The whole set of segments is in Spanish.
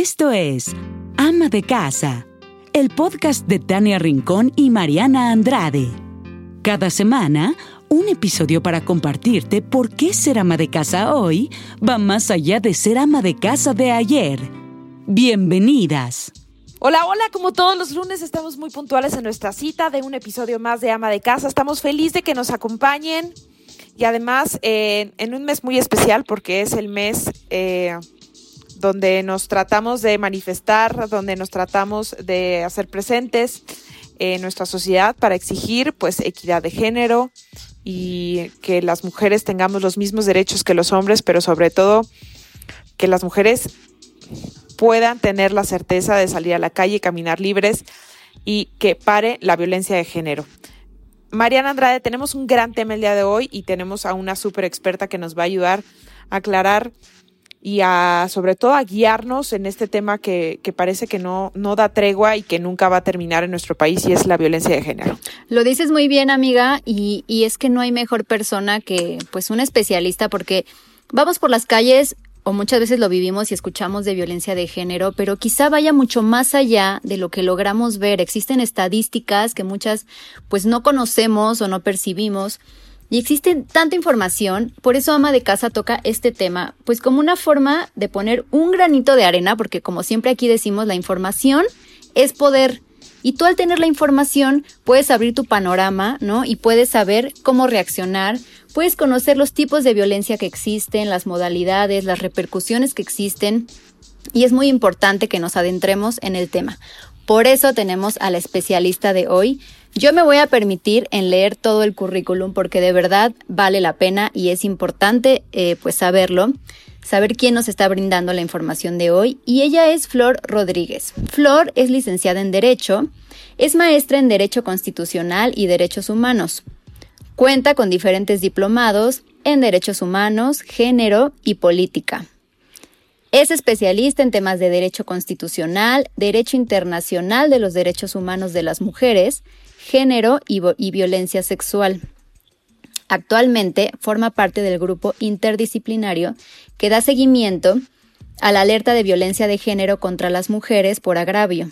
Esto es Ama de Casa, el podcast de Tania Rincón y Mariana Andrade. Cada semana, un episodio para compartirte por qué ser ama de casa hoy va más allá de ser ama de casa de ayer. Bienvenidas. Hola, hola, como todos los lunes estamos muy puntuales en nuestra cita de un episodio más de Ama de Casa. Estamos felices de que nos acompañen y además eh, en un mes muy especial porque es el mes eh, donde nos tratamos de manifestar, donde nos tratamos de hacer presentes en nuestra sociedad para exigir pues equidad de género y que las mujeres tengamos los mismos derechos que los hombres, pero sobre todo que las mujeres puedan tener la certeza de salir a la calle y caminar libres y que pare la violencia de género. Mariana Andrade, tenemos un gran tema el día de hoy y tenemos a una súper experta que nos va a ayudar a aclarar y a, sobre todo, a guiarnos en este tema que, que, parece que no, no da tregua y que nunca va a terminar en nuestro país y es la violencia de género. Lo dices muy bien, amiga, y, y es que no hay mejor persona que, pues, un especialista porque vamos por las calles o muchas veces lo vivimos y escuchamos de violencia de género, pero quizá vaya mucho más allá de lo que logramos ver. Existen estadísticas que muchas pues no conocemos o no percibimos. Y existe tanta información, por eso Ama de Casa toca este tema, pues como una forma de poner un granito de arena, porque como siempre aquí decimos, la información es poder. Y tú al tener la información puedes abrir tu panorama, ¿no? Y puedes saber cómo reaccionar, Puedes conocer los tipos de violencia que existen, las modalidades, las repercusiones que existen y es muy importante que nos adentremos en el tema. Por eso tenemos a la especialista de hoy. Yo me voy a permitir en leer todo el currículum porque de verdad vale la pena y es importante eh, pues saberlo, saber quién nos está brindando la información de hoy. Y ella es Flor Rodríguez. Flor es licenciada en Derecho, es maestra en Derecho Constitucional y Derechos Humanos. Cuenta con diferentes diplomados en derechos humanos, género y política. Es especialista en temas de derecho constitucional, derecho internacional de los derechos humanos de las mujeres, género y, violencia sexual. Actualmente forma parte del grupo interdisciplinario que da seguimiento a la alerta de violencia de género contra las mujeres por agravio.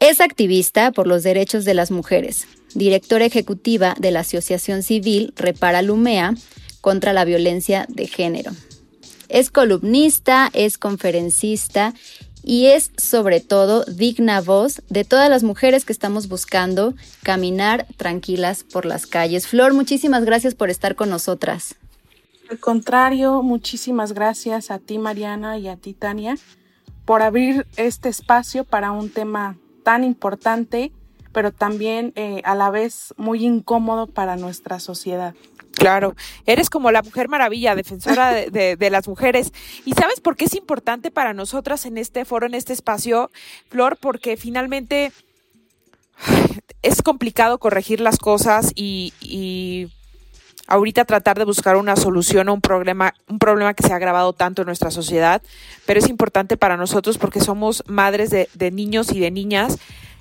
Es activista por los derechos de las mujeres, directora ejecutiva de la Asociación Civil Repara Lumea contra la violencia de género. Es columnista, es conferencista y es sobre todo digna voz de todas las mujeres que estamos buscando caminar tranquilas por las calles. Flor, muchísimas gracias por estar con nosotras. Al contrario, muchísimas gracias a ti Mariana y a ti Tania por abrir este espacio para un tema tan importante pero también eh, a la vez muy incómodo para nuestra sociedad. Claro, eres como la mujer maravilla, defensora de, las mujeres. ¿Y sabes por qué es importante para nosotras en este foro, en este espacio, Flor? Porque finalmente es complicado corregir las cosas y, y, ahorita tratar de buscar una solución a un problema, un problema que se ha agravado tanto en nuestra sociedad, pero es importante para nosotros porque somos madres de, de niños y de niñas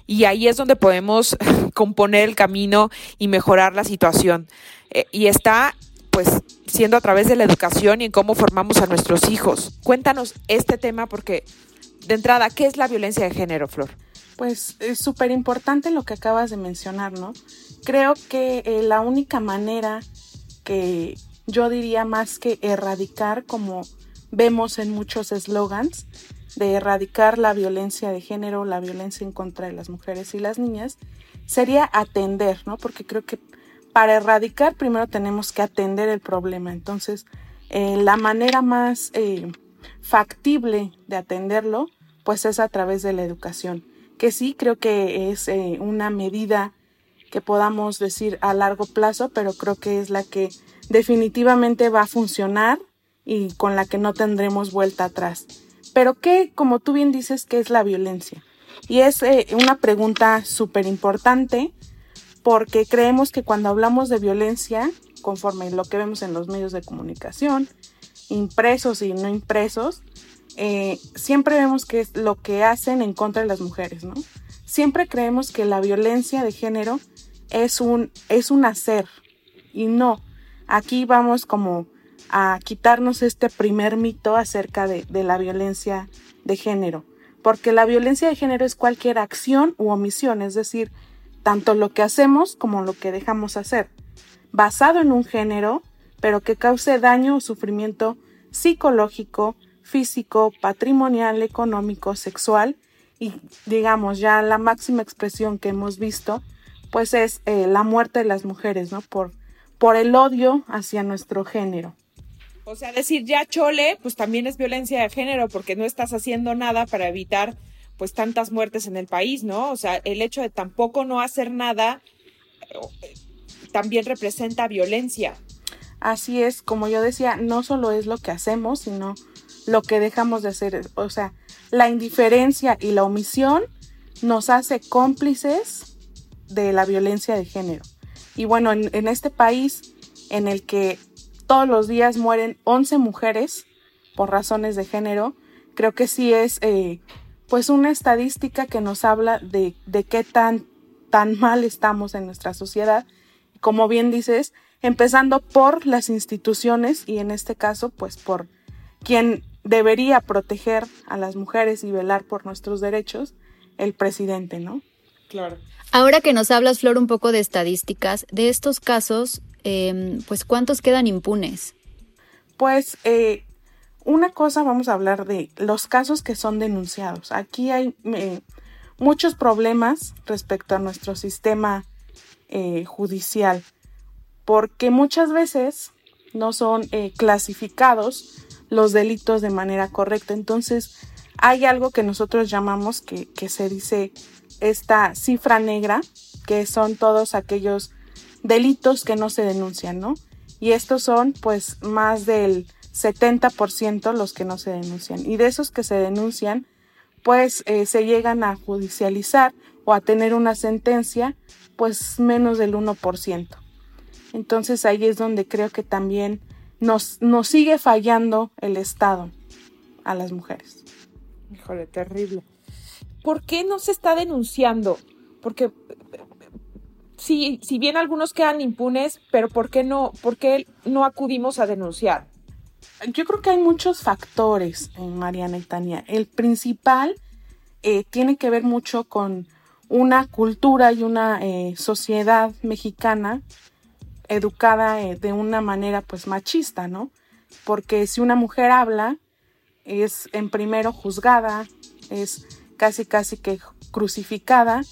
y ahí es donde podemos componer el camino y mejorar la situación. Eh, y está pues siendo a través de la educación y en cómo formamos a nuestros hijos. Cuéntanos este tema porque de entrada, ¿qué es la violencia de género, Flor? Pues es súper importante lo que acabas de mencionar, ¿no? Creo que eh, la única manera que yo diría más que erradicar, como vemos en muchos eslogans, de erradicar la violencia de género, la violencia en contra de las mujeres y las niñas, sería atender, ¿no? Porque creo que para erradicar primero tenemos que atender el problema. Entonces, eh, la manera más eh, factible de atenderlo, pues es a través de la educación, que sí creo que es eh, una medida que podamos decir a largo plazo, pero creo que es la que definitivamente va a funcionar y con la que no tendremos vuelta atrás. Pero ¿qué, como tú bien dices, qué es la violencia? Y es eh, una pregunta súper importante porque creemos que cuando hablamos de violencia, conforme lo que vemos en los medios de comunicación, impresos y no impresos, eh, siempre vemos que es lo que hacen en contra de las mujeres, ¿no? Siempre creemos que la violencia de género es un, es un hacer y no. Aquí vamos como a quitarnos este primer mito acerca de, de la violencia de género, porque la violencia de género es cualquier acción u omisión, es decir, tanto lo que hacemos como lo que dejamos hacer, basado en un género, pero que cause daño o sufrimiento psicológico, físico, patrimonial, económico, sexual y digamos ya la máxima expresión que hemos visto pues es eh, la muerte de las mujeres, ¿no? Por, por el odio hacia nuestro género. O sea, decir ya chole, pues también es violencia de género porque no estás haciendo nada para evitar pues tantas muertes en el país, ¿no? O sea, el hecho de tampoco no hacer nada eh, también representa violencia. Así es, como yo decía, no solo es lo que hacemos, sino lo que dejamos de hacer. O sea, la indiferencia y la omisión nos hace cómplices de la violencia de género. Y bueno, en, este país en el que todos los días mueren 11 mujeres por razones de género, creo que sí es eh, pues una estadística que nos habla de, de qué tan, tan mal estamos en nuestra sociedad. Como bien dices, empezando por las instituciones y en este caso pues por quien debería proteger a las mujeres y velar por nuestros derechos, el presidente, ¿no? Claro. Ahora que nos hablas, Flor, un poco de estadísticas, de estos casos, em, pues ¿cuántos quedan impunes? Pues eh, una cosa vamos a hablar de los casos que son denunciados. Aquí hay eh, muchos problemas respecto a nuestro sistema eh, judicial, porque muchas veces no son clasificados los delitos de manera correcta. Entonces, hay algo que nosotros llamamos que, que se dice esta cifra negra, que son todos aquellos delitos que no se denuncian, ¿no? Y estos son pues más del 70% los que no se denuncian. Y de esos que se denuncian, pues eh, se llegan a judicializar o a tener una sentencia, pues menos del 1%. Entonces ahí es donde creo que también nos, nos sigue fallando el Estado a las mujeres. Híjole, terrible. ¿Por qué no se está denunciando? Porque si, si bien algunos quedan impunes, pero ¿por qué no, por qué no acudimos a denunciar? Yo creo que hay muchos factores, en Mariana y Tania. El principal eh, tiene que ver mucho con una cultura y una eh, sociedad mexicana educada eh, de una manera pues machista, ¿no? Porque si una mujer habla, es en primero juzgada, es casi casi que crucificada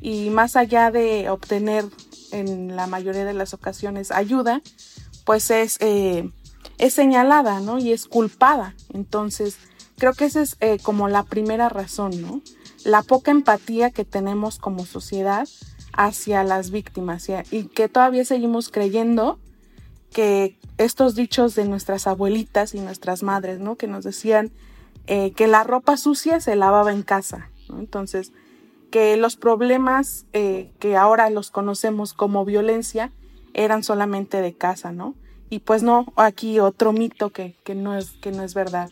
y más allá de obtener en la mayoría de las ocasiones ayuda, pues es, eh, es señalada, ¿no? Y es culpada. Entonces, creo que esa es eh, como la primera razón, ¿no? La poca empatía que tenemos como sociedad hacia las víctimas y que todavía seguimos creyendo que estos dichos de nuestras abuelitas y nuestras madres, ¿no? Que nos decían eh, que la ropa sucia se lavaba en casa, Entonces, que los problemas eh, que ahora los conocemos como violencia eran solamente de casa, ¿no? Y pues no, aquí otro mito que, que, no, es, que no es verdad.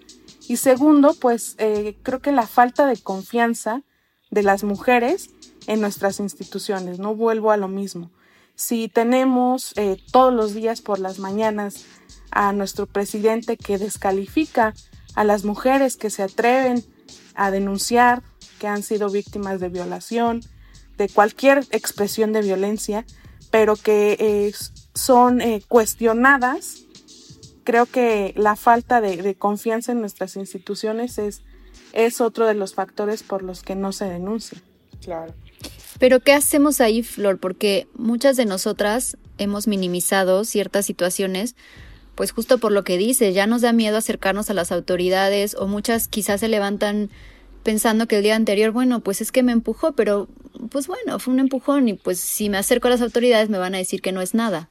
Y segundo, pues eh, creo que la falta de confianza de las mujeres en nuestras instituciones. No vuelvo a lo mismo. Si tenemos todos los días por las mañanas a nuestro presidente que descalifica a las mujeres que se atreven a denunciar que han sido víctimas de violación, de cualquier expresión de violencia, pero que eh, son eh, cuestionadas, creo que la falta de, de, confianza en nuestras instituciones es, es otro de los factores por los que no se denuncia. Claro. Pero ¿qué hacemos ahí, Flor? Porque muchas de nosotras hemos minimizado ciertas situaciones, pues justo por lo que dice, ya nos da miedo acercarnos a las autoridades o muchas quizás se levantan pensando que el día anterior, bueno, pues es que me empujó, pero pues bueno, fue un empujón y pues si me acerco a las autoridades me van a decir que no es nada,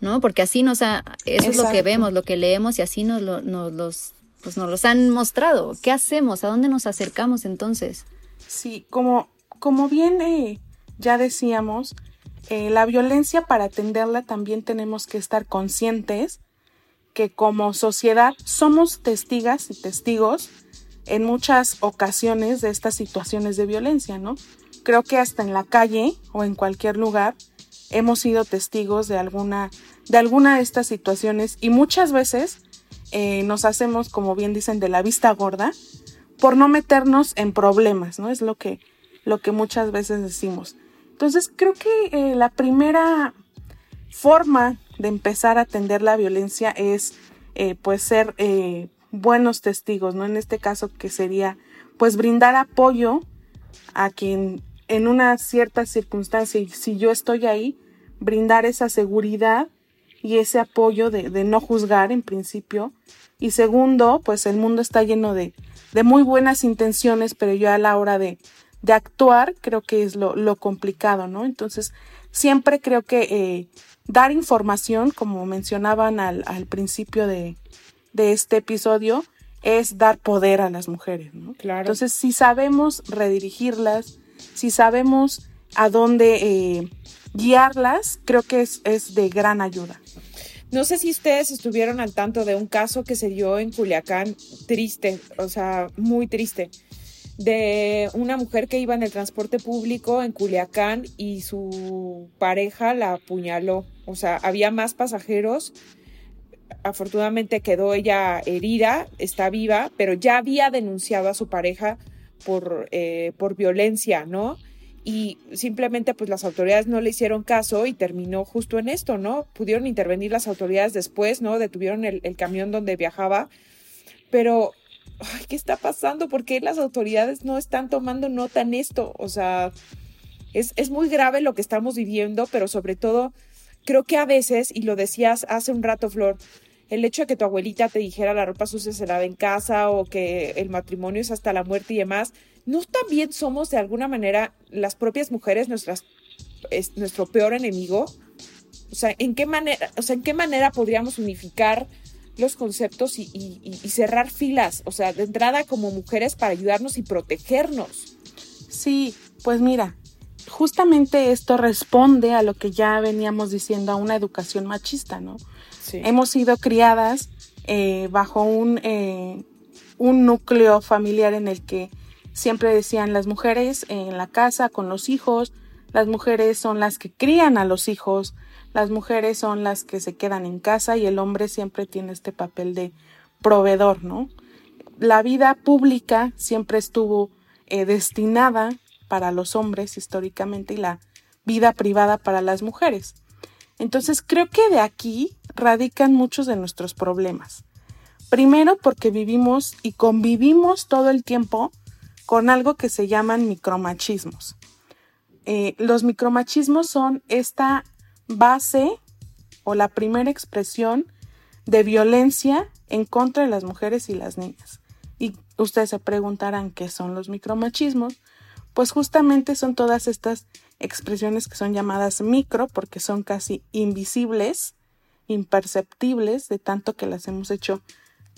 ¿no? Porque así nos ha, eso es lo que vemos, lo que leemos y así nos, lo, nos los, pues nos los han mostrado. ¿Qué hacemos? ¿A dónde nos acercamos entonces? Sí, como como bien eh, ya decíamos, eh, la violencia para atenderla también tenemos que estar conscientes que como sociedad somos testigas y testigos en muchas ocasiones de estas situaciones de violencia, ¿no? Creo que hasta en la calle o en cualquier lugar hemos sido testigos de alguna de alguna de estas situaciones y muchas veces eh, nos hacemos, como bien dicen, de la vista gorda por no meternos en problemas, ¿no? Es lo que, lo que muchas veces decimos. Entonces, creo que eh, la primera forma de empezar a atender la violencia es, eh, pues, ser buenos testigos, ¿no? En este caso, que sería, pues, brindar apoyo a quien en una cierta circunstancia, y si yo estoy ahí, brindar esa seguridad y ese apoyo de, de, no juzgar en principio. Y segundo, pues el mundo está lleno de, de muy buenas intenciones, pero yo a la hora de, de actuar creo que es lo, lo, complicado, ¿no? Entonces, siempre creo que eh, dar información, como mencionaban al, al principio de, de, este episodio, es dar poder a las mujeres, ¿no? Claro. Entonces, si sabemos redirigirlas, si sabemos a dónde eh, guiarlas, creo que es, es de gran ayuda. No sé si ustedes estuvieron al tanto de un caso que se dio en Culiacán, triste, o sea, muy triste, de una mujer que iba en el transporte público en Culiacán y su pareja la apuñaló. O sea, había más pasajeros. Afortunadamente quedó ella herida, está viva, pero ya había denunciado a su pareja por, eh, por violencia, ¿no? y simplemente pues las autoridades no le hicieron caso y terminó justo en esto, ¿no? Pudieron intervenir las autoridades después, ¿no? Detuvieron el, el camión donde viajaba, pero, ¿qué está pasando? ¿Por qué las autoridades no están tomando nota en esto? O sea, es, es muy grave lo que estamos viviendo, pero sobre todo creo que a veces, y lo decías hace un rato, Flor, el hecho de que tu abuelita te dijera la ropa sucia se lava en casa o que el matrimonio es hasta la muerte y demás, ¿no también somos de alguna manera las propias mujeres nuestras, es nuestro peor enemigo? O sea, ¿en qué manera, o sea, ¿en qué manera podríamos unificar los conceptos y, y, y cerrar filas? O sea, de entrada como mujeres para ayudarnos y protegernos. Sí, pues mira, justamente esto responde a lo que ya veníamos diciendo, a una educación machista, ¿no? Sí. Hemos sido criadas eh, bajo un, eh, un núcleo familiar en el que siempre decían las mujeres en la casa con los hijos, las mujeres son las que crían a los hijos, las mujeres son las que se quedan en casa y el hombre siempre tiene este papel de proveedor, ¿no? La vida pública siempre estuvo eh, destinada para los hombres históricamente y la vida privada para las mujeres. Entonces creo que de aquí radican muchos de nuestros problemas. Primero porque vivimos y convivimos todo el tiempo con algo que se llaman micromachismos. Eh, los micromachismos son esta base o la primera expresión de violencia en contra de las mujeres y las niñas. Y ustedes se preguntarán qué son los micromachismos. Pues justamente son todas estas expresiones que son llamadas micro porque son casi invisibles, imperceptibles, de tanto que las hemos hecho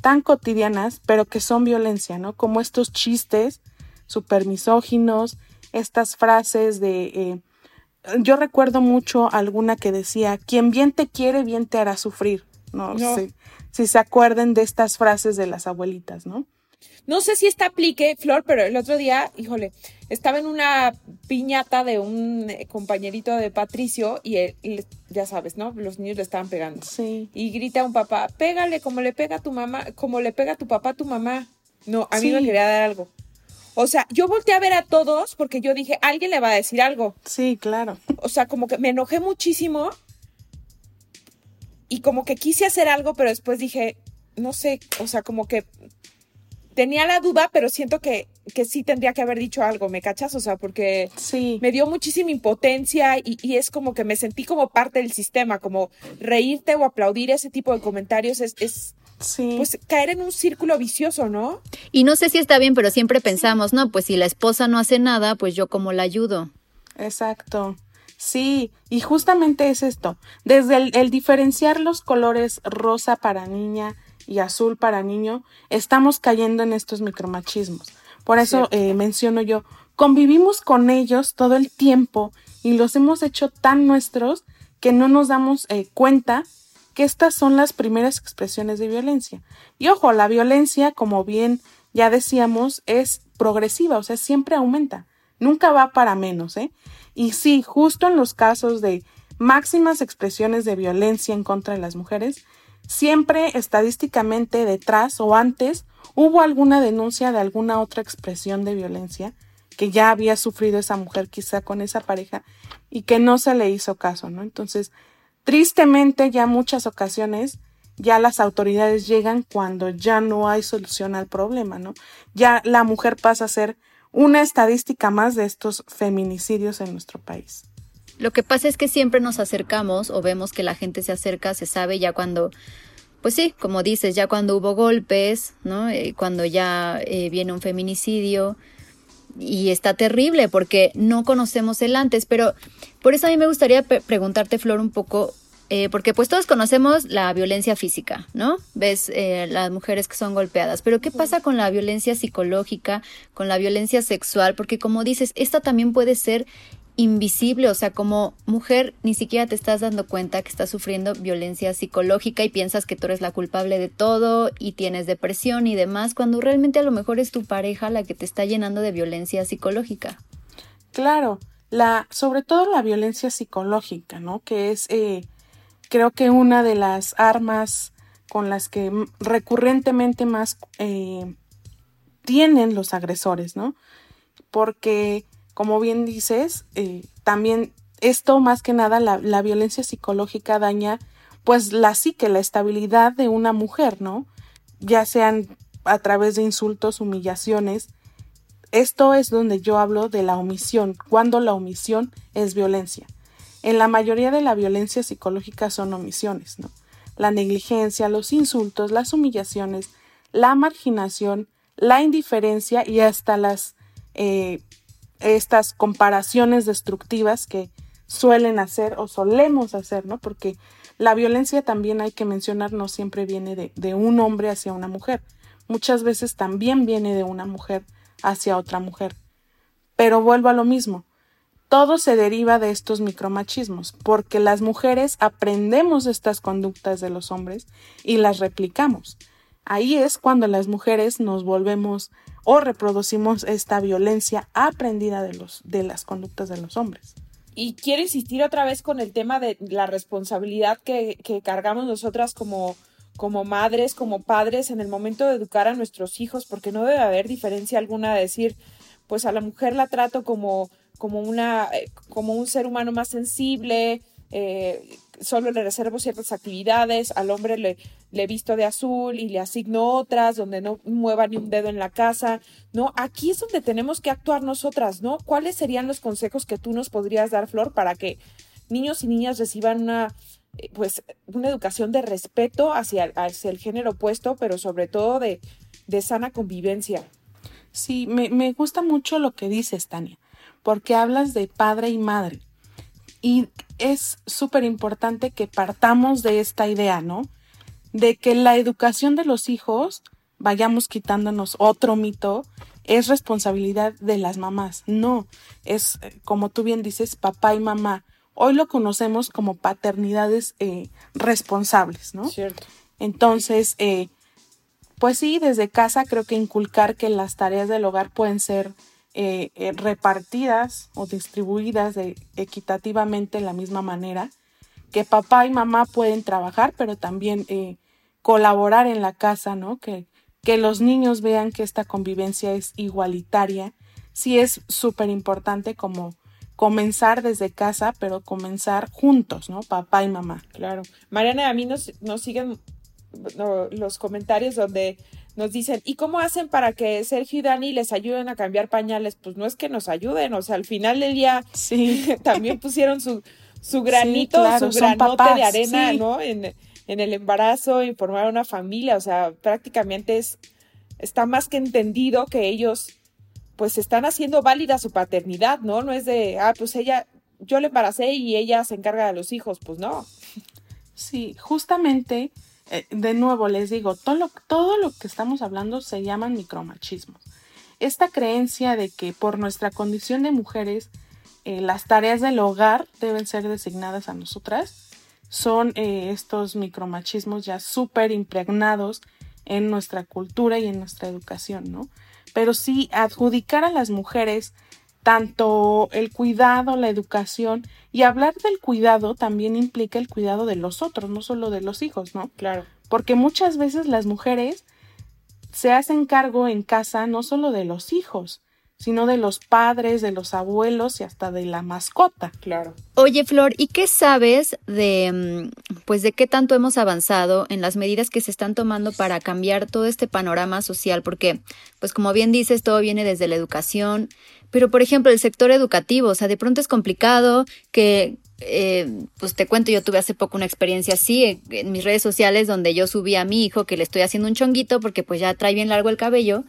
tan cotidianas, pero que son violencia, ¿no? Como estos chistes super misóginos, estas frases de... Eh, yo recuerdo mucho alguna que decía, quien bien te quiere, bien te hará sufrir. No, No. sé si se acuerden de estas frases de las abuelitas, ¿no? No sé si esta aplique, Flor, pero el otro día, híjole, estaba en una piñata de un eh, compañerito de Patricio y, él, y ya sabes, ¿no? Los niños le estaban pegando. Sí. Y grita un papá, pégale como le pega a tu mamá, como le pega a tu papá a tu mamá. No, a mí Sí. me quería dar algo. O sea, yo volteé a ver a todos porque yo dije, alguien le va a decir algo. Sí, claro. O sea, como que me enojé muchísimo y como que quise hacer algo, pero después dije, no sé, o sea, como que tenía la duda, pero siento que, que sí tendría que haber dicho algo, ¿me cachas? O sea, porque Sí. me dio muchísima impotencia y, y es como que me sentí como parte del sistema, como reírte o aplaudir ese tipo de comentarios es, es Sí. pues caer en un círculo vicioso, ¿no? Y no sé si está bien, pero siempre pensamos, no, pues si la esposa no hace nada, pues yo como la ayudo. Exacto. Sí, y justamente es esto. Desde el, el diferenciar los colores rosa para niña y azul para niño, estamos cayendo en estos micromachismos. Por eso eh, menciono yo, convivimos con ellos todo el tiempo y los hemos hecho tan nuestros que no nos damos eh, cuenta que estas son las primeras expresiones de violencia. Y ojo, la violencia, como bien ya decíamos, es progresiva, o sea, siempre aumenta, nunca va para menos, ¿eh? Y sí, justo en los casos de máximas expresiones de violencia en contra de las mujeres, siempre estadísticamente detrás o antes hubo alguna denuncia de alguna otra expresión de violencia que ya había sufrido esa mujer quizá con esa pareja y que no se le hizo caso, ¿no? Entonces, tristemente ya muchas ocasiones ya las autoridades llegan cuando ya no hay solución al problema, ¿no? Ya la mujer pasa a ser una estadística más de estos feminicidios en nuestro país. Lo que pasa es que siempre nos acercamos o vemos que la gente se acerca, se sabe ya cuando, pues sí, como dices, ya cuando hubo golpes, ¿no? Eh, cuando ya eh, viene un feminicidio y está terrible porque no conocemos el antes, pero por eso a mí me gustaría preguntarte, Flor, un poco, eh, porque pues todos conocemos la violencia física, ¿no? Ves eh, las mujeres que son golpeadas, pero ¿qué pasa con la violencia psicológica, con la violencia sexual? Porque como dices, esta también puede ser invisible, o sea, como mujer ni siquiera te estás dando cuenta que estás sufriendo violencia psicológica y piensas que tú eres la culpable de todo y tienes depresión y demás, cuando realmente a lo mejor es tu pareja la que te está llenando de violencia psicológica. Claro, la, sobre todo la violencia psicológica, ¿no? Que es, eh, creo que una de las armas con las que recurrentemente más eh, tienen los agresores, ¿no? Porque como bien dices, eh, también esto más que nada la, la, violencia psicológica daña pues la psique, la estabilidad de una mujer, ¿no? Ya sean a través de insultos, humillaciones. Esto es donde yo hablo de la omisión, cuando la omisión es violencia. En la mayoría de la violencia psicológica son omisiones, ¿no? La negligencia, los insultos, las humillaciones, la marginación, la indiferencia y hasta las eh, estas comparaciones destructivas que suelen hacer o solemos hacer, ¿no? Porque la violencia también hay que mencionar no siempre viene de, de, un hombre hacia una mujer. Muchas veces también viene de una mujer hacia otra mujer. Pero vuelvo a lo mismo. Todo se deriva de estos micromachismos, porque las mujeres aprendemos estas conductas de los hombres y las replicamos. Ahí es cuando las mujeres nos volvemos o reproducimos esta violencia aprendida de, los, de las conductas de los hombres. Y quiero insistir otra vez con el tema de la responsabilidad que, que cargamos nosotras como, como madres, como padres en el momento de educar a nuestros hijos, porque no debe haber diferencia alguna de decir, pues a la mujer la trato como, como, una, eh, como un ser humano más sensible, eh, solo le reservo ciertas actividades, al hombre le, le visto de azul y le asigno otras, donde no mueva ni un dedo en la casa, ¿no? Aquí es donde tenemos que actuar nosotras, ¿no? ¿Cuáles serían los consejos que tú nos podrías dar, Flor, para que niños y niñas reciban una, eh, pues, una educación de respeto hacia, hacia el género opuesto, pero sobre todo de, de sana convivencia? Sí, me, me gusta mucho lo que dices, Tania, porque hablas de padre y madre. Y es súper importante que partamos de esta idea, ¿no? De que la educación de los hijos, vayamos quitándonos otro mito, es responsabilidad de las mamás. No, es, como tú bien dices, papá y mamá. Hoy lo conocemos como paternidades eh, responsables, ¿no? Cierto. Entonces, eh, pues sí, desde casa creo que inculcar que las tareas del hogar pueden ser eh, eh, repartidas o distribuidas equitativamente de la misma manera, que papá y mamá pueden trabajar, pero también eh, colaborar en la casa, ¿no? Que, que los niños vean que esta convivencia es igualitaria. Sí es súper importante como comenzar desde casa, pero comenzar juntos, ¿no? Papá y mamá. Claro. Mariana, a mí nos, nos siguen los comentarios donde nos dicen, ¿y cómo hacen para que Sergio y Dani les ayuden a cambiar pañales? Pues no es que nos ayuden, o sea, al final del día sí. también pusieron su, su granito, su granote de arena, ¿no? En, en, el embarazo, y formar una familia, o sea, prácticamente es, está más que entendido que ellos pues están haciendo válida su paternidad, ¿no? No es de, ah, pues ella, yo le embaracé y ella se encarga de los hijos, pues no. Sí, justamente eh, de nuevo les digo, todo lo, todo lo que estamos hablando se llaman micromachismos. Esta creencia de que por nuestra condición de mujeres eh, las tareas del hogar deben ser designadas a nosotras son eh, estos micromachismos ya súper impregnados en nuestra cultura y en nuestra educación, ¿no? Pero sí adjudicar a las mujeres tanto el cuidado, la educación y hablar del cuidado también implica el cuidado de los otros, no solo de los hijos, ¿no? Claro. Porque muchas veces las mujeres se hacen cargo en casa no solo de los hijos, sino de los padres, de los abuelos y hasta de la mascota. Claro. Oye, Flor, ¿y qué sabes de mm, pues de qué tanto hemos avanzado en las medidas que se están tomando para cambiar todo este panorama social? Porque, pues como bien dices, todo viene desde la educación, pero por ejemplo, el sector educativo, o sea, de pronto es complicado que eh, pues te cuento, yo tuve hace poco una experiencia así en, en, mis redes sociales donde yo subí a mi hijo que le estoy haciendo un chonguito porque pues ya trae bien largo el cabello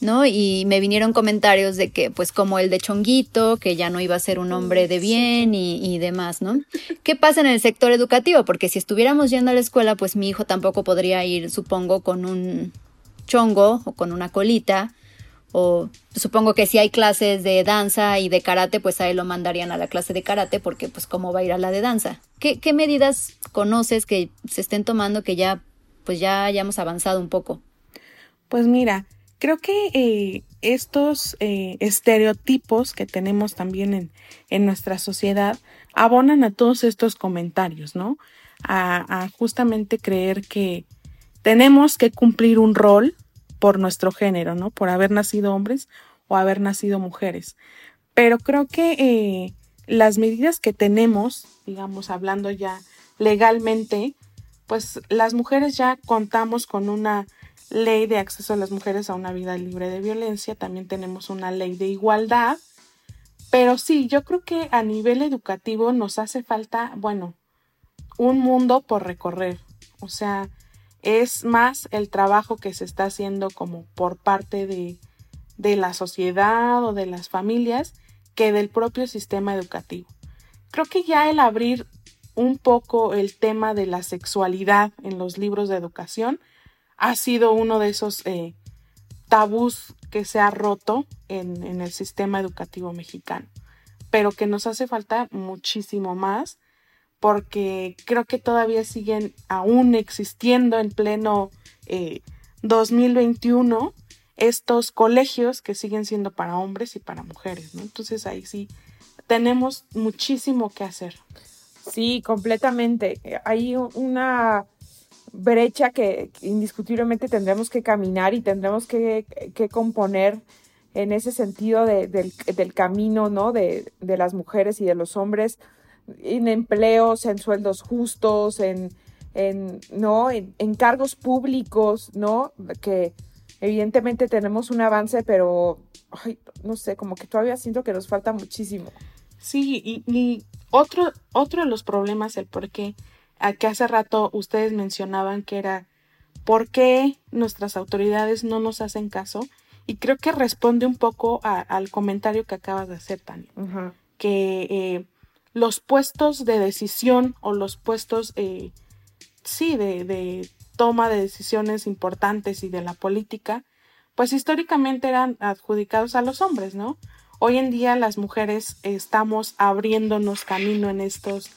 ¿no? Y me vinieron comentarios de que, pues, como el de Chonguito, que ya no iba a ser un hombre de bien y, y, demás, ¿no? ¿Qué pasa en el sector educativo? Porque si estuviéramos yendo a la escuela, pues mi hijo tampoco podría ir, supongo, con un chongo o con una colita. O supongo que si hay clases de danza y de karate, pues a él lo mandarían a la clase de karate porque, pues, ¿cómo va a ir a la de danza? ¿Qué, qué medidas conoces que se estén tomando que ya, pues, ya hayamos avanzado un poco? Pues mira, Creo que eh, estos eh, estereotipos que tenemos también en, en, nuestra sociedad abonan a todos estos comentarios, ¿no? A, a, justamente creer que tenemos que cumplir un rol por nuestro género, ¿no? Por haber nacido hombres o haber nacido mujeres. Pero creo que eh, las medidas que tenemos, digamos, hablando ya legalmente, pues las mujeres ya contamos con una ley de acceso a las mujeres a una vida libre de violencia, también tenemos una ley de igualdad, pero sí, yo creo que a nivel educativo nos hace falta, bueno, un mundo por recorrer, o sea, es más el trabajo que se está haciendo como por parte de, de la sociedad o de las familias que del propio sistema educativo. Creo que ya el abrir un poco el tema de la sexualidad en los libros de educación ha sido uno de esos eh, tabús que se ha roto en, en, el sistema educativo mexicano, pero que nos hace falta muchísimo más porque creo que todavía siguen aún existiendo en pleno eh, 2021 estos colegios que siguen siendo para hombres y para mujeres, ¿no? Entonces ahí sí tenemos muchísimo que hacer. Sí, completamente. Hay una brecha que indiscutiblemente tendremos que caminar y tendremos que, que componer en ese sentido de, del, del, camino, ¿no? De, de, las mujeres y de los hombres en empleos, en sueldos justos, en, en ¿no? En, en, cargos públicos, ¿no? Que evidentemente tenemos un avance, pero, ay, no sé, como que todavía siento que nos falta muchísimo. Sí, y, y otro, otro de los problemas, el por qué a que hace rato ustedes mencionaban que era ¿por qué nuestras autoridades no nos hacen caso? Y creo que responde un poco a, al comentario que acabas de hacer, Tania, uh -huh. que eh, los puestos de decisión o los puestos, eh, sí, de, de toma de decisiones importantes y de la política, pues históricamente eran adjudicados a los hombres, ¿no? Hoy en día las mujeres estamos abriéndonos camino en estos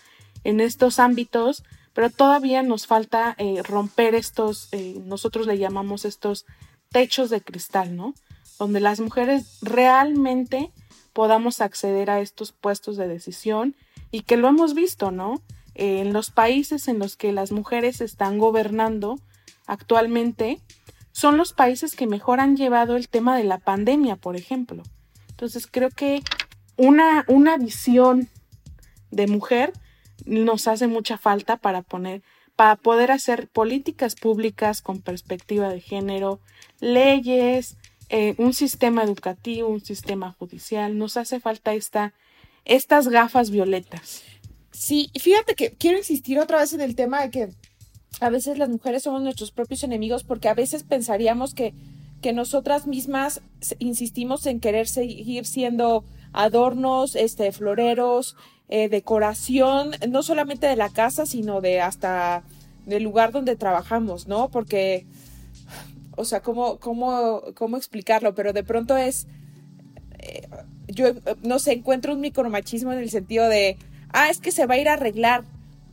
en estos ámbitos, pero todavía nos falta eh, romper estos, eh, nosotros le llamamos estos techos de cristal, ¿no? Donde las mujeres realmente podamos acceder a estos puestos de decisión y que lo hemos visto, ¿no? Eh, en los países en los que las mujeres están gobernando actualmente, son los países que mejor han llevado el tema de la pandemia, por ejemplo. Entonces creo que una, una visión de mujer nos hace mucha falta para poner para poder hacer políticas públicas con perspectiva de género, leyes, eh, un sistema educativo, un sistema judicial. Nos hace falta esta, estas gafas violetas. Sí, fíjate que quiero insistir otra vez en el tema de que a veces las mujeres somos nuestros propios enemigos porque a veces pensaríamos que, que nosotras mismas insistimos en querer seguir siendo adornos, este, floreros, eh, decoración, no solamente de la casa, sino de hasta del lugar donde trabajamos, ¿no? Porque, o sea, ¿cómo, cómo, cómo explicarlo? Pero de pronto es, eh, yo, no sé, encuentro un micromachismo en el sentido de, ah, es que se va a ir a arreglar,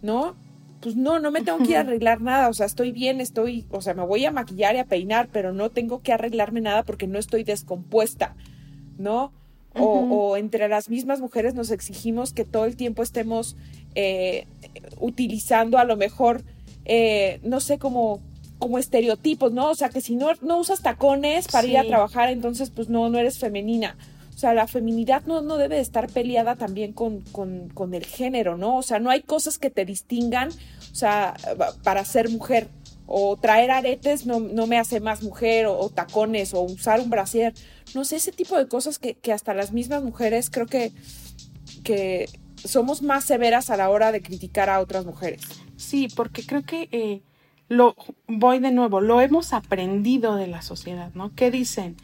¿no? Pues no, no me tengo que ir a arreglar nada, o sea, estoy bien, estoy, o sea, me voy a maquillar y a peinar, pero no tengo que arreglarme nada porque no estoy descompuesta, ¿no? o, entre las mismas mujeres nos exigimos que todo el tiempo estemos eh, utilizando a lo mejor, eh, no sé, como, como estereotipos, ¿no? O sea, que si no, no usas tacones para ir a trabajar, entonces pues no, no eres femenina. O sea, la feminidad no, no debe estar peleada también con, con, el género, ¿no? O sea, no hay cosas que te distingan, o sea, para ser mujer. O traer aretes no, no me hace más mujer, o, tacones, o usar un brasier. No sé, ese tipo de cosas que, que hasta las mismas mujeres creo que, que somos más severas a la hora de criticar a otras mujeres. Sí, porque creo que eh, lo voy de nuevo, lo hemos aprendido de la sociedad, ¿no? ¿Qué dicen?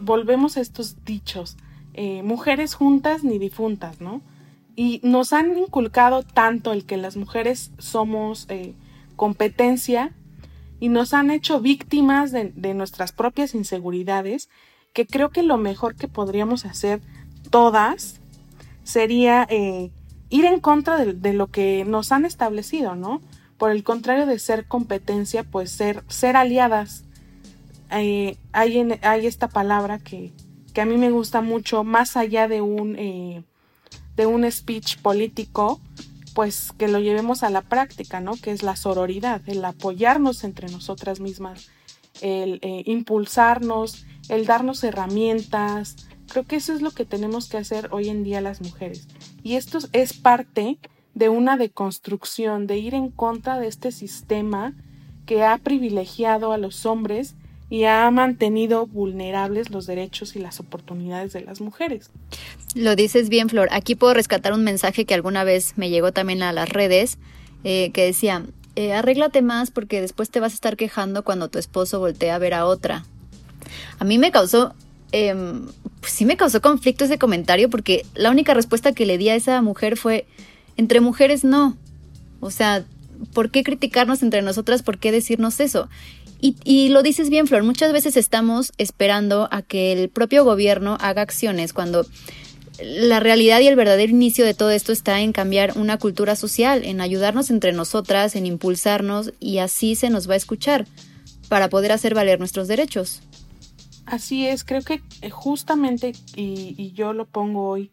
volvemos a estos dichos, eh, mujeres juntas ni difuntas, ¿no? Y nos han inculcado tanto el que las mujeres somos eh, competencia y nos han hecho víctimas de, nuestras propias inseguridades, que creo que lo mejor que podríamos hacer todas sería eh, ir en contra de, de, lo que nos han establecido, ¿no? Por el contrario de ser competencia, pues ser, ser aliadas, eh, hay, hay, esta palabra que, que, a mí me gusta mucho, más allá de un, eh, de un speech político, pues que lo llevemos a la práctica, ¿no? Que es la sororidad, el apoyarnos entre nosotras mismas, el eh, impulsarnos, el darnos herramientas. Creo que eso es lo que tenemos que hacer hoy en día las mujeres. Y esto es parte de una deconstrucción, de ir en contra de este sistema que ha privilegiado a los hombres y ha mantenido vulnerables los derechos y las oportunidades de las mujeres. Lo dices bien, Flor. Aquí puedo rescatar un mensaje que alguna vez me llegó también a las redes, eh, que decía, eh, arréglate más porque después te vas a estar quejando cuando tu esposo voltea a ver a otra. A mí me causó, pues sí me causó conflicto ese comentario porque la única respuesta que le di a esa mujer fue, entre mujeres no. O sea, ¿por qué criticarnos entre nosotras? ¿Por qué decirnos eso? Y, lo dices bien, Flor, muchas veces estamos esperando a que el propio gobierno haga acciones cuando la realidad y el verdadero inicio de todo esto está en cambiar una cultura social, en ayudarnos entre nosotras, en impulsarnos y así se nos va a escuchar para poder hacer valer nuestros derechos. Así es, creo que eh, justamente, y, y yo lo pongo hoy,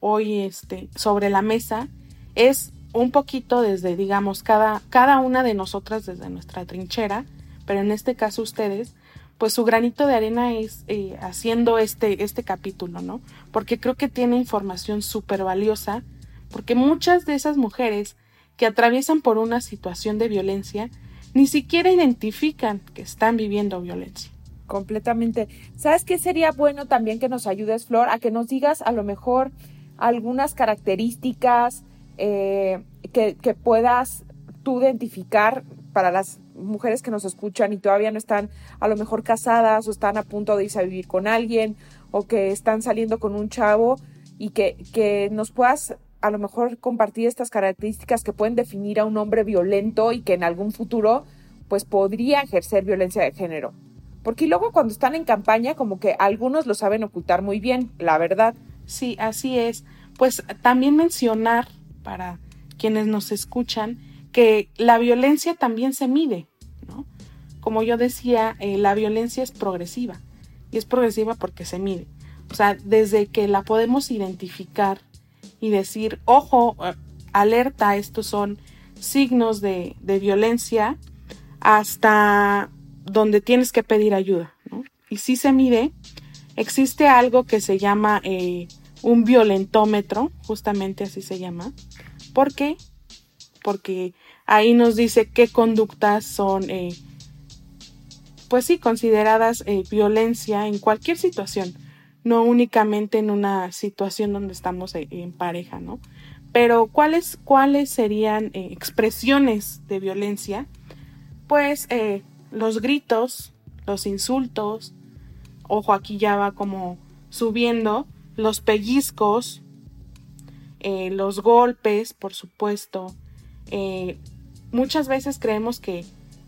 hoy este, sobre la mesa, es un poquito desde, digamos, cada, cada una de nosotras desde nuestra trinchera, pero en este caso ustedes, pues su granito de arena es eh, haciendo este, este capítulo, ¿no? Porque creo que tiene información súper valiosa, porque muchas de esas mujeres que atraviesan por una situación de violencia ni siquiera identifican que están viviendo violencia. Completamente. ¿Sabes qué sería bueno también que nos ayudes, Flor, a que nos digas a lo mejor algunas características eh, que, que puedas tú identificar para las mujeres que nos escuchan y todavía no están a lo mejor casadas o están a punto de irse a vivir con alguien o que están saliendo con un chavo y que, que nos puedas a lo mejor compartir estas características que pueden definir a un hombre violento y que en algún futuro pues podría ejercer violencia de género. Porque luego cuando están en campaña como que algunos lo saben ocultar muy bien, la verdad. Sí, así es. Pues también mencionar para quienes nos escuchan que la violencia también se mide, ¿no? Como yo decía, eh, la violencia es progresiva y es progresiva porque se mide. O sea, desde que la podemos identificar y decir, ojo, eh, alerta, estos son signos de, violencia, hasta donde tienes que pedir ayuda, ¿no? Y si se mide, existe algo que se llama eh, un violentómetro, justamente así se llama. ¿Por qué? Porque Ahí nos dice qué conductas son, eh, pues sí, consideradas eh, violencia en cualquier situación, no únicamente en una situación donde estamos eh, en pareja, ¿no? Pero ¿cuáles, cuáles serían expresiones de violencia? Pues los gritos, los insultos, ojo, aquí ya va como subiendo, los pellizcos, los golpes, por supuesto, muchas veces creemos que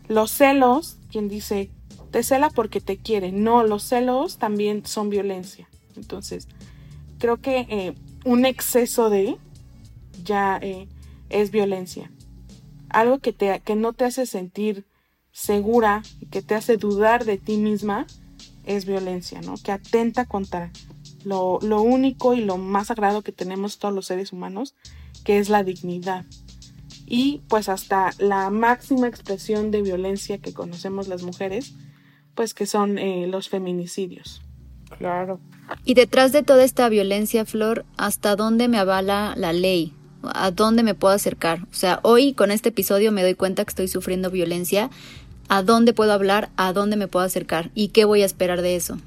los celos, quien dice, te cela porque te quiere, no, los celos también son violencia. Entonces, creo que eh, un exceso de ya eh, es violencia. Algo que, te, que no te hace sentir segura y que te hace dudar de ti misma es violencia, ¿no? Que atenta contra lo, lo único y lo más sagrado que tenemos todos los seres humanos, que es la dignidad. Y pues hasta la máxima expresión de violencia que conocemos las mujeres, pues que son eh, los feminicidios. Claro. Y detrás de toda esta violencia, Flor, ¿hasta dónde me avala la ley? ¿A dónde me puedo acercar? O sea, hoy con este episodio me doy cuenta que estoy sufriendo violencia. ¿A dónde puedo hablar? ¿A dónde me puedo acercar? ¿Y qué voy a esperar de eso?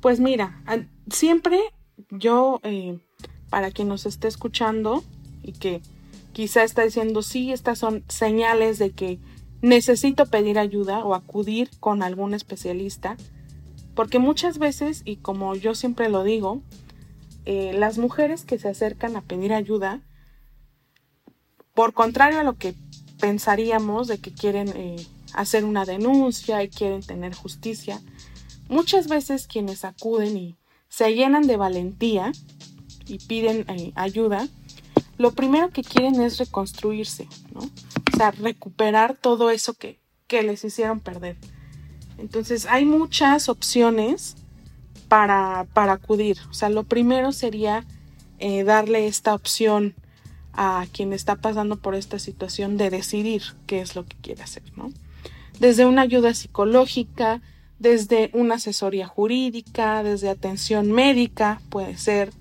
Pues mira, siempre yo, eh, para quien nos esté escuchando y que quizá está diciendo, sí, estas son señales de que necesito pedir ayuda o acudir con algún especialista, porque muchas veces, y como yo siempre lo digo, eh, las mujeres que se acercan a pedir ayuda, por contrario a lo que pensaríamos de que quieren eh, hacer una denuncia y quieren tener justicia, muchas veces quienes acuden y se llenan de valentía y piden eh, ayuda, lo primero que quieren es reconstruirse, ¿no? O sea, recuperar todo eso que, que les hicieron perder. Entonces hay muchas opciones para, para acudir. O sea, lo primero sería eh, darle esta opción a quien está pasando por esta situación de decidir qué es lo que quiere hacer, ¿no? Desde una ayuda psicológica, desde una asesoría jurídica, desde atención médica, puede ser,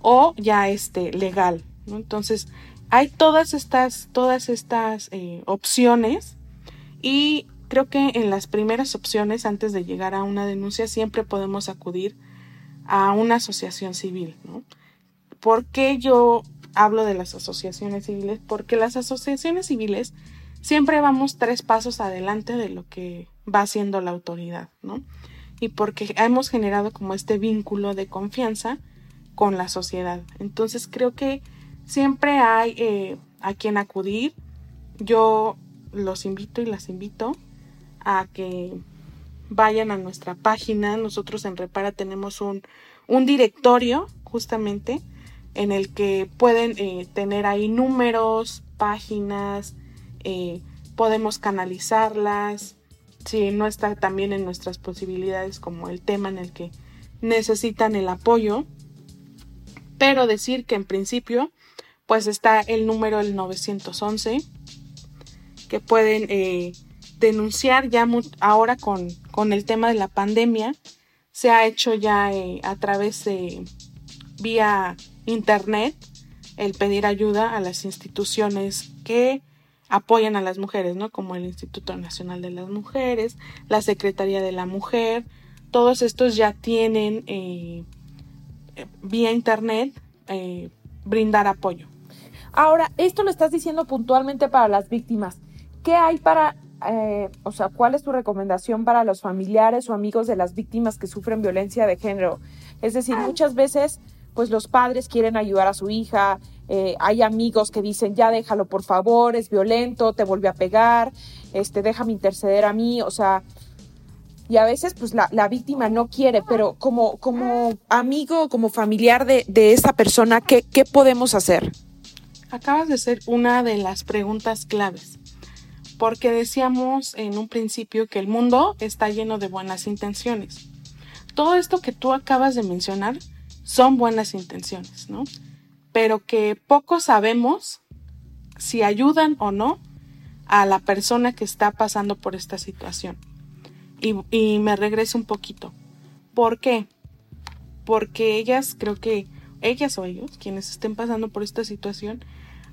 o ya este legal. Entonces, hay todas estas, todas estas eh, opciones y Creo que en las primeras opciones, antes de llegar a una denuncia, siempre podemos acudir a una asociación civil. ¿Por qué yo hablo de las asociaciones civiles? Porque las asociaciones civiles siempre vamos tres pasos adelante de lo que va haciendo la autoridad, ¿no? Y porque hemos generado como este vínculo de confianza con la sociedad. Entonces creo que siempre hay eh, a quien acudir. Yo los invito y las invito a que vayan a nuestra página. Nosotros en Repara tenemos un, directorio justamente en el que pueden eh, tener ahí números, páginas, eh, podemos canalizarlas, si no está también en nuestras posibilidades como el tema en el que necesitan el apoyo, pero decir que en principio pues está el número el 911 que pueden eh, denunciar ya ahora con, con, el tema de la pandemia. Se ha hecho ya eh, a través de vía internet el pedir ayuda a las instituciones que apoyan a las mujeres, ¿no? Como el Instituto Nacional de las Mujeres, la Secretaría de la Mujer, todos estos ya tienen eh, vía internet eh, brindar apoyo. Ahora, esto lo estás diciendo puntualmente para las víctimas. ¿Qué hay para eh, o sea, cuál es tu recomendación para los familiares o amigos de las víctimas que sufren violencia de género? Es decir, muchas veces, pues los padres quieren ayudar a su hija, eh, hay amigos que dicen, ya déjalo por favor, es violento, te vuelve a pegar, este, déjame interceder a mí, o sea, y a veces pues la, la víctima no quiere, pero como, como amigo, como familiar de, de esa persona, ¿qué, ¿qué podemos hacer? Acabas de ser una de las preguntas claves porque decíamos en un principio que el mundo está lleno de buenas intenciones. Todo esto que tú acabas de mencionar son buenas intenciones, ¿no? Pero que poco sabemos si ayudan o no a la persona que está pasando por esta situación. Y, me regreso un poquito. ¿Por qué? Porque ellas, creo que ellas o ellos, quienes estén pasando por esta situación,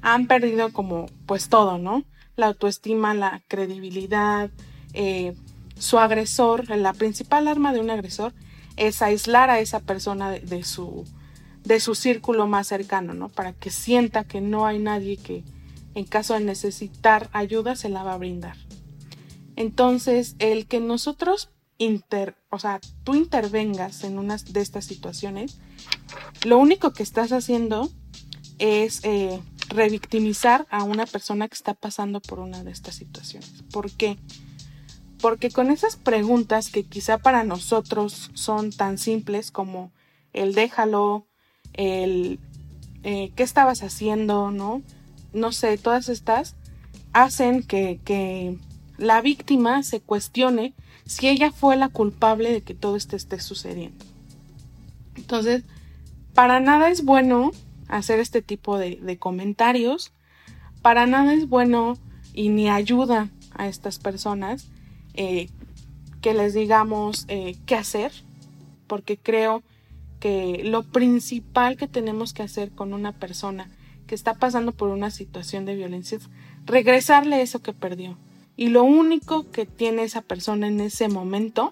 han perdido como pues todo, ¿no? la autoestima, la credibilidad, eh, su agresor, la principal arma de un agresor es aislar a esa persona de, su, de su círculo más cercano, ¿no? Para que sienta que no hay nadie que en caso de necesitar ayuda se la va a brindar. Entonces, el que nosotros inter, o sea, tú intervengas en una de estas situaciones, lo único que estás haciendo es eh, revictimizar a una persona que está pasando por una de estas situaciones. ¿Por qué? Porque con esas preguntas que quizá para nosotros son tan simples como el déjalo, el eh, qué estabas haciendo, ¿no? No sé, todas estas hacen que, que la víctima se cuestione si ella fue la culpable de que todo esto esté sucediendo. Entonces, para nada es bueno hacer este tipo de, comentarios, para nada es bueno y ni ayuda a estas personas eh, que les digamos eh, qué hacer, porque creo que lo principal que tenemos que hacer con una persona que está pasando por una situación de violencia es regresarle eso que perdió. Y lo único que tiene esa persona en ese momento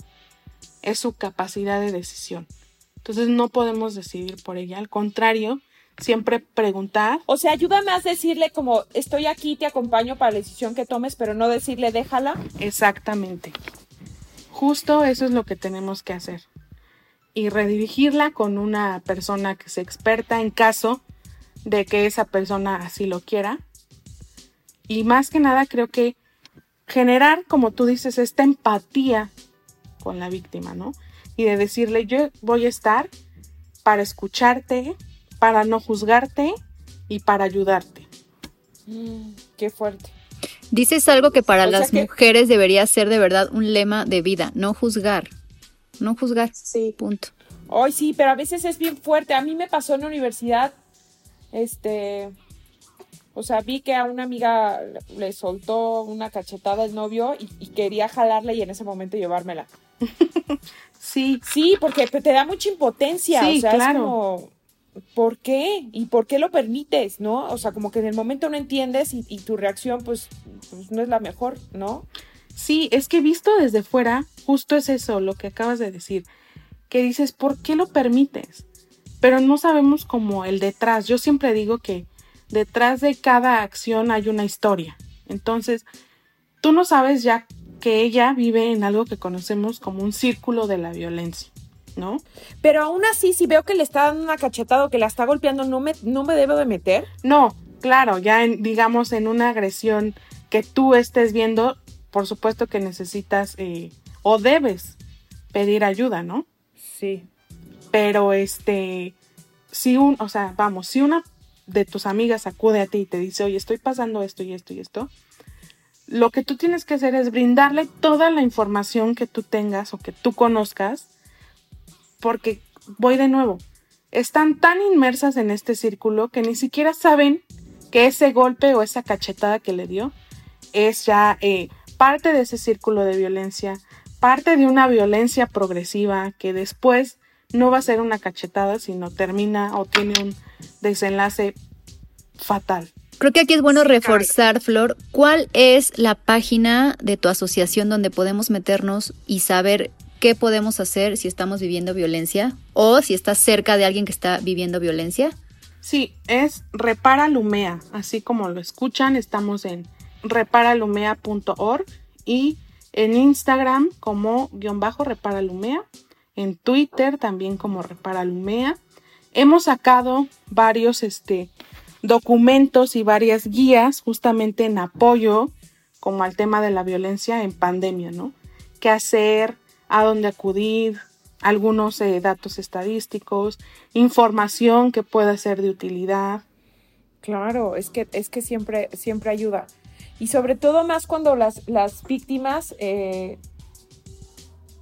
es su capacidad de decisión. Entonces no podemos decidir por ella, al contrario, siempre preguntar. O sea, ayúdame a decirle como estoy aquí, te acompaño para la decisión que tomes, pero no decirle déjala. Exactamente. Justo eso es lo que tenemos que hacer. Y redirigirla con una persona que sea experta en caso de que esa persona así lo quiera. Y más que nada creo que generar, como tú dices, esta empatía con la víctima, ¿no? Y de decirle, yo voy a estar para escucharte, para no juzgarte y para ayudarte. Mm, qué fuerte. Dices algo que para las mujeres debería ser de verdad un lema de vida, no juzgar. No juzgar. Sí. Punto. Ay, sí, pero a veces es bien fuerte. A mí me pasó en la universidad, este, o sea, vi que a una amiga le soltó una cachetada el novio y, quería jalarle y en ese momento llevármela. sí. Sí, porque te da mucha impotencia. Sí, o sea, claro. es como, ¿por qué? ¿Y por qué lo permites? ¿No? O sea, como que en el momento no entiendes y, tu reacción, pues, pues, no es la mejor, ¿no? Sí, es que visto desde fuera, justo es eso, lo que acabas de decir, que dices, ¿por qué lo permites? Pero no sabemos como el detrás. Yo siempre digo que detrás de cada acción hay una historia. Entonces, tú no sabes ya que ella vive en algo que conocemos como un círculo de la violencia. ¿no? Pero aún así, si veo que le está dando una cachetada o que la está golpeando, ¿no me, no me debo de meter? No, claro, ya en, digamos en una agresión que tú estés viendo, por supuesto que necesitas eh, o debes pedir ayuda, ¿no? Sí. Pero este, si un, o sea, vamos, si una de tus amigas acude a ti y te dice, oye, estoy pasando esto y esto y esto, lo que tú tienes que hacer es brindarle toda la información que tú tengas o que tú conozcas porque voy de nuevo, están tan inmersas en este círculo que ni siquiera saben que ese golpe o esa cachetada que le dio es ya eh, parte de ese círculo de violencia, parte de una violencia progresiva que después no va a ser una cachetada, sino termina o tiene un desenlace fatal. Creo que aquí es bueno reforzar, Flor, cuál es la página de tu asociación donde podemos meternos y saber qué podemos hacer si estamos viviendo violencia o si estás cerca de alguien que está viviendo violencia? Sí, es Reparalumea, así como lo escuchan, estamos en reparalumea.org y en Instagram como guion bajo reparalumea, en Twitter también como reparalumea. Hemos sacado varios este, documentos y varias guías justamente en apoyo como al tema de la violencia en pandemia, ¿no? ¿Qué hacer? a dónde acudir, algunos eh, datos estadísticos, información que pueda ser de utilidad. Claro, es que, es que siempre, siempre ayuda. Y sobre todo más cuando las, las víctimas eh,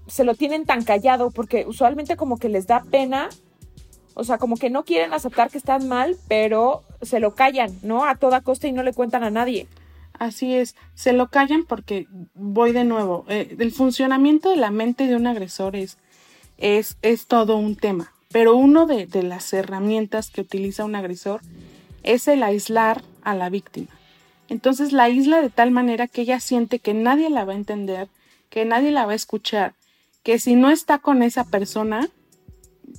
se lo tienen tan callado, porque usualmente como que les da pena, o sea, como que no quieren aceptar que están mal, pero se lo callan, ¿no? A toda costa y no le cuentan a nadie. Así es, se lo callan porque voy de nuevo. Eh, el funcionamiento de la mente de un agresor es, es, todo un tema, pero de, de las herramientas que utiliza un agresor es el aislar a la víctima. Entonces la aísla de tal manera que ella siente que nadie la va a entender, que nadie la va a escuchar, que si no está con esa persona,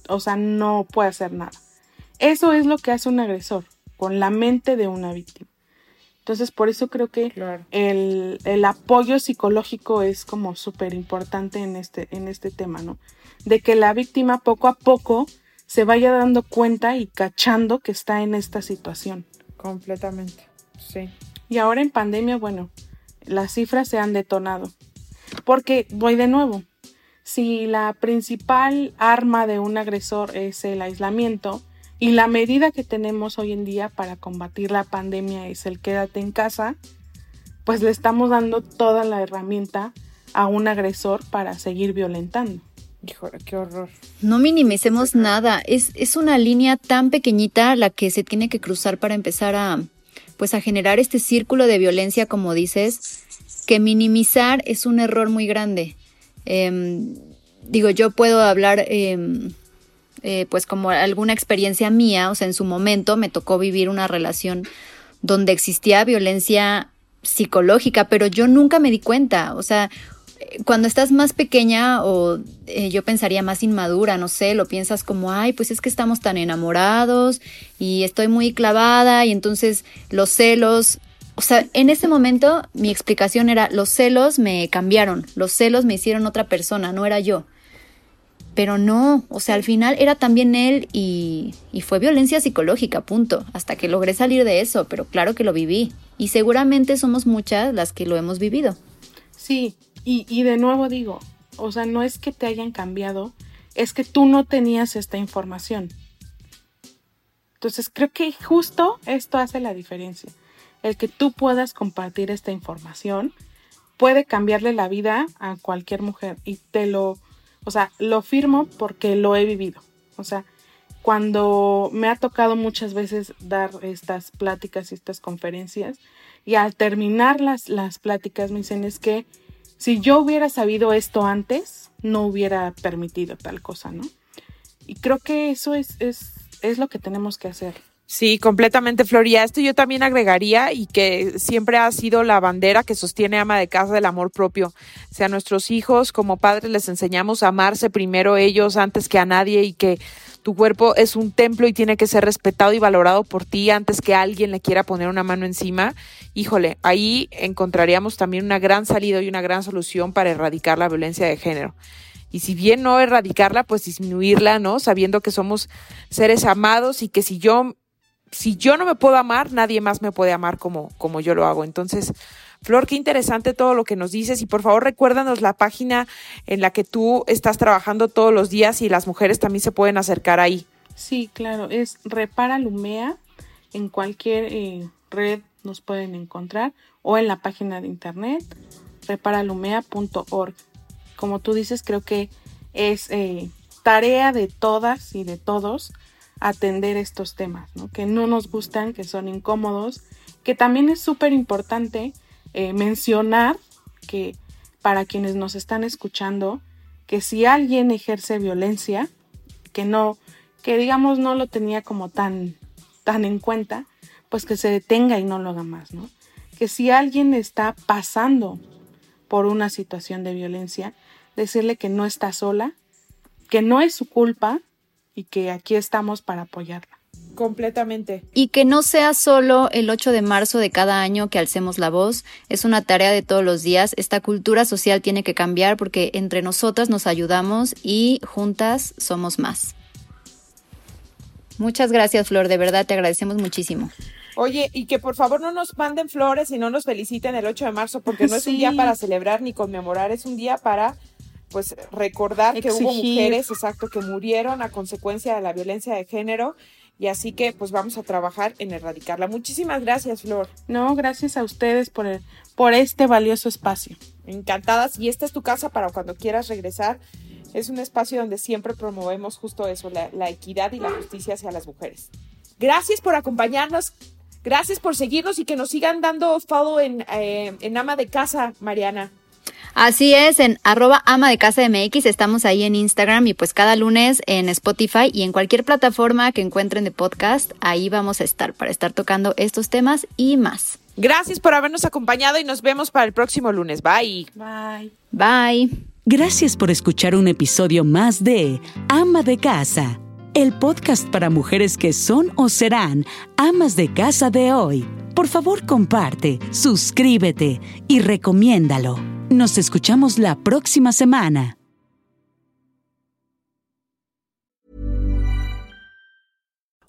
o sea, no puede hacer nada. Eso es lo que hace un agresor con la mente de una víctima. Entonces, por eso creo que el, apoyo psicológico es como súper importante en este, en este tema, ¿no? De que la víctima poco a poco se vaya dando cuenta y cachando que está en esta situación. Completamente, sí. Y ahora en pandemia, bueno, las cifras se han detonado. Porque, voy de nuevo, si la principal arma de un agresor es el aislamiento, y la medida que tenemos hoy en día para combatir la pandemia es el quédate en casa, pues le estamos dando toda la herramienta a un agresor para seguir violentando. Híjole, qué horror. No minimicemos nada. Es, es una línea tan pequeñita la que se tiene que cruzar para empezar a, pues a generar este círculo de violencia, como dices, que minimizar es un error muy grande. Em, digo, yo puedo hablar, em, eh, pues como alguna experiencia mía, o sea, en su momento me tocó vivir una relación donde existía violencia psicológica, pero yo nunca me di cuenta, o sea, cuando estás más pequeña o eh, yo pensaría más inmadura, no sé, lo piensas como, ay, pues es que estamos tan enamorados y estoy muy clavada y entonces los celos, o sea, en ese momento mi explicación era, los celos me cambiaron, los celos me hicieron otra persona, no era yo. Pero no, o sea, al final era también él y, y fue violencia psicológica, punto, hasta que logré salir de eso, pero claro que lo viví. Y seguramente somos muchas las que lo hemos vivido. Sí, y, de nuevo digo, o sea, no es que te hayan cambiado, es que tú no tenías esta información. Entonces creo que justo esto hace la diferencia. El que tú puedas compartir esta información puede cambiarle la vida a cualquier mujer y te lo, o sea, lo firmo porque lo he vivido. O sea, cuando me ha tocado muchas veces dar estas pláticas y estas conferencias y al terminar las, las pláticas me dicen es que si yo hubiera sabido esto antes, no hubiera permitido tal cosa, ¿no? Y creo que eso es, es, es lo que tenemos que hacer. Sí, completamente, Floria. Esto yo también agregaría y que siempre ha sido la bandera que sostiene ama de casa del amor propio. O sea, nuestros hijos como padres les enseñamos a amarse primero ellos antes que a nadie y que tu cuerpo es un templo y tiene que ser respetado y valorado por ti antes que alguien le quiera poner una mano encima. Híjole, ahí encontraríamos también una gran salida y una gran solución para erradicar la violencia de género. Y si bien no erradicarla, pues disminuirla, ¿no? Sabiendo que somos seres amados y que si yo si yo no me puedo amar, nadie más me puede amar como, como yo lo hago. Entonces, Flor, qué interesante todo lo que nos dices y por favor recuérdanos la página en la que tú estás trabajando todos los días y las mujeres también se pueden acercar ahí. Sí, claro, es Repara Lumea. En cualquier eh, red nos pueden encontrar o en la página de internet reparalumea.org. Como tú dices, creo que es eh, tarea de todas y de todos atender estos temas, ¿no? que no nos gustan, que son incómodos, que también es súper importante eh, mencionar que para quienes nos están escuchando, que si alguien ejerce violencia, que no, que digamos no lo tenía como tan, tan en cuenta, pues que se detenga y no lo haga más, ¿no? Que si alguien está pasando por una situación de violencia, decirle que no está sola, que no es su culpa, y que aquí estamos para apoyarla. Completamente. Y que no sea solo el 8 de marzo de cada año que alcemos la voz, es una tarea de todos los días. Esta cultura social tiene que cambiar porque entre nosotras nos ayudamos y juntas somos más. Muchas gracias, Flor, de verdad te agradecemos muchísimo. Oye, y que por favor no nos manden flores y no nos feliciten el 8 de marzo porque no es un día para celebrar ni conmemorar, es un día para pues recordar que hubo mujeres, exacto, que murieron a consecuencia de la violencia de género y así que pues vamos a trabajar en erradicarla. Muchísimas gracias, Flor. No, gracias a ustedes por, el, por este valioso espacio. Encantadas y esta es tu casa para cuando quieras regresar. Es un espacio donde siempre promovemos justo eso, la, equidad y la justicia hacia las mujeres. Gracias por acompañarnos. Gracias por seguirnos y que nos sigan dando follow en, eh, en Ama de Casa, Mariana. Así es, en arroba ama de casa MX, estamos ahí en Instagram y pues cada lunes en Spotify y en cualquier plataforma que encuentren de podcast, ahí vamos a estar para estar tocando estos temas y más. Gracias por habernos acompañado y nos vemos para el próximo lunes. Bye. Bye. Bye. Gracias por escuchar un episodio más de Ama de Casa, el podcast para mujeres que son o serán amas de casa de hoy. Por favor, comparte, suscríbete y recomiéndalo. Nos escuchamos la próxima semana.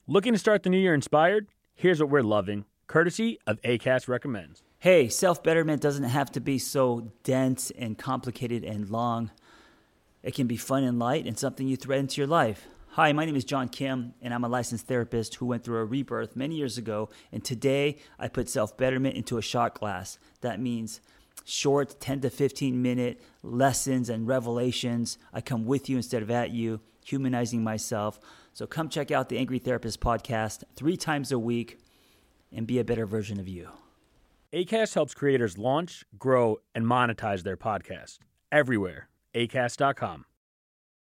Looking to start the new year inspired? Here's what we're loving, courtesy of ACAST Recommends. Hey, self betterment doesn't have to be so dense and complicated and long. It can be fun and light and something you thread into your life. Hi, my name is John Kim, and I'm a licensed therapist who went through a rebirth many years ago. And today I put self betterment into a shot glass. That means short 10 to 15 minute lessons and revelations. I come with you instead of at you, humanizing myself. So come check out the Angry Therapist podcast three times a week and be a better version of you. ACAST helps creators launch, grow, and monetize their podcast everywhere. ACAST.com.